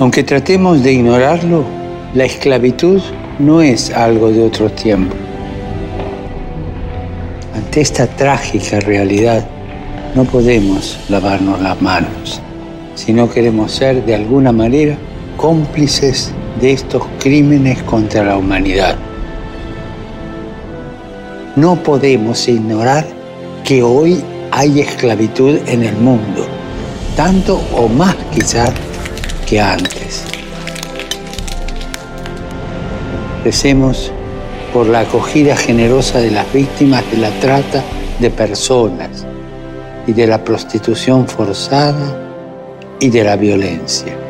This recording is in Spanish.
Aunque tratemos de ignorarlo, la esclavitud no es algo de otro tiempo. Ante esta trágica realidad, no podemos lavarnos las manos si no queremos ser de alguna manera cómplices de estos crímenes contra la humanidad. No podemos ignorar que hoy hay esclavitud en el mundo, tanto o más quizás que antes. Por la acogida generosa de las víctimas de la trata de personas y de la prostitución forzada y de la violencia.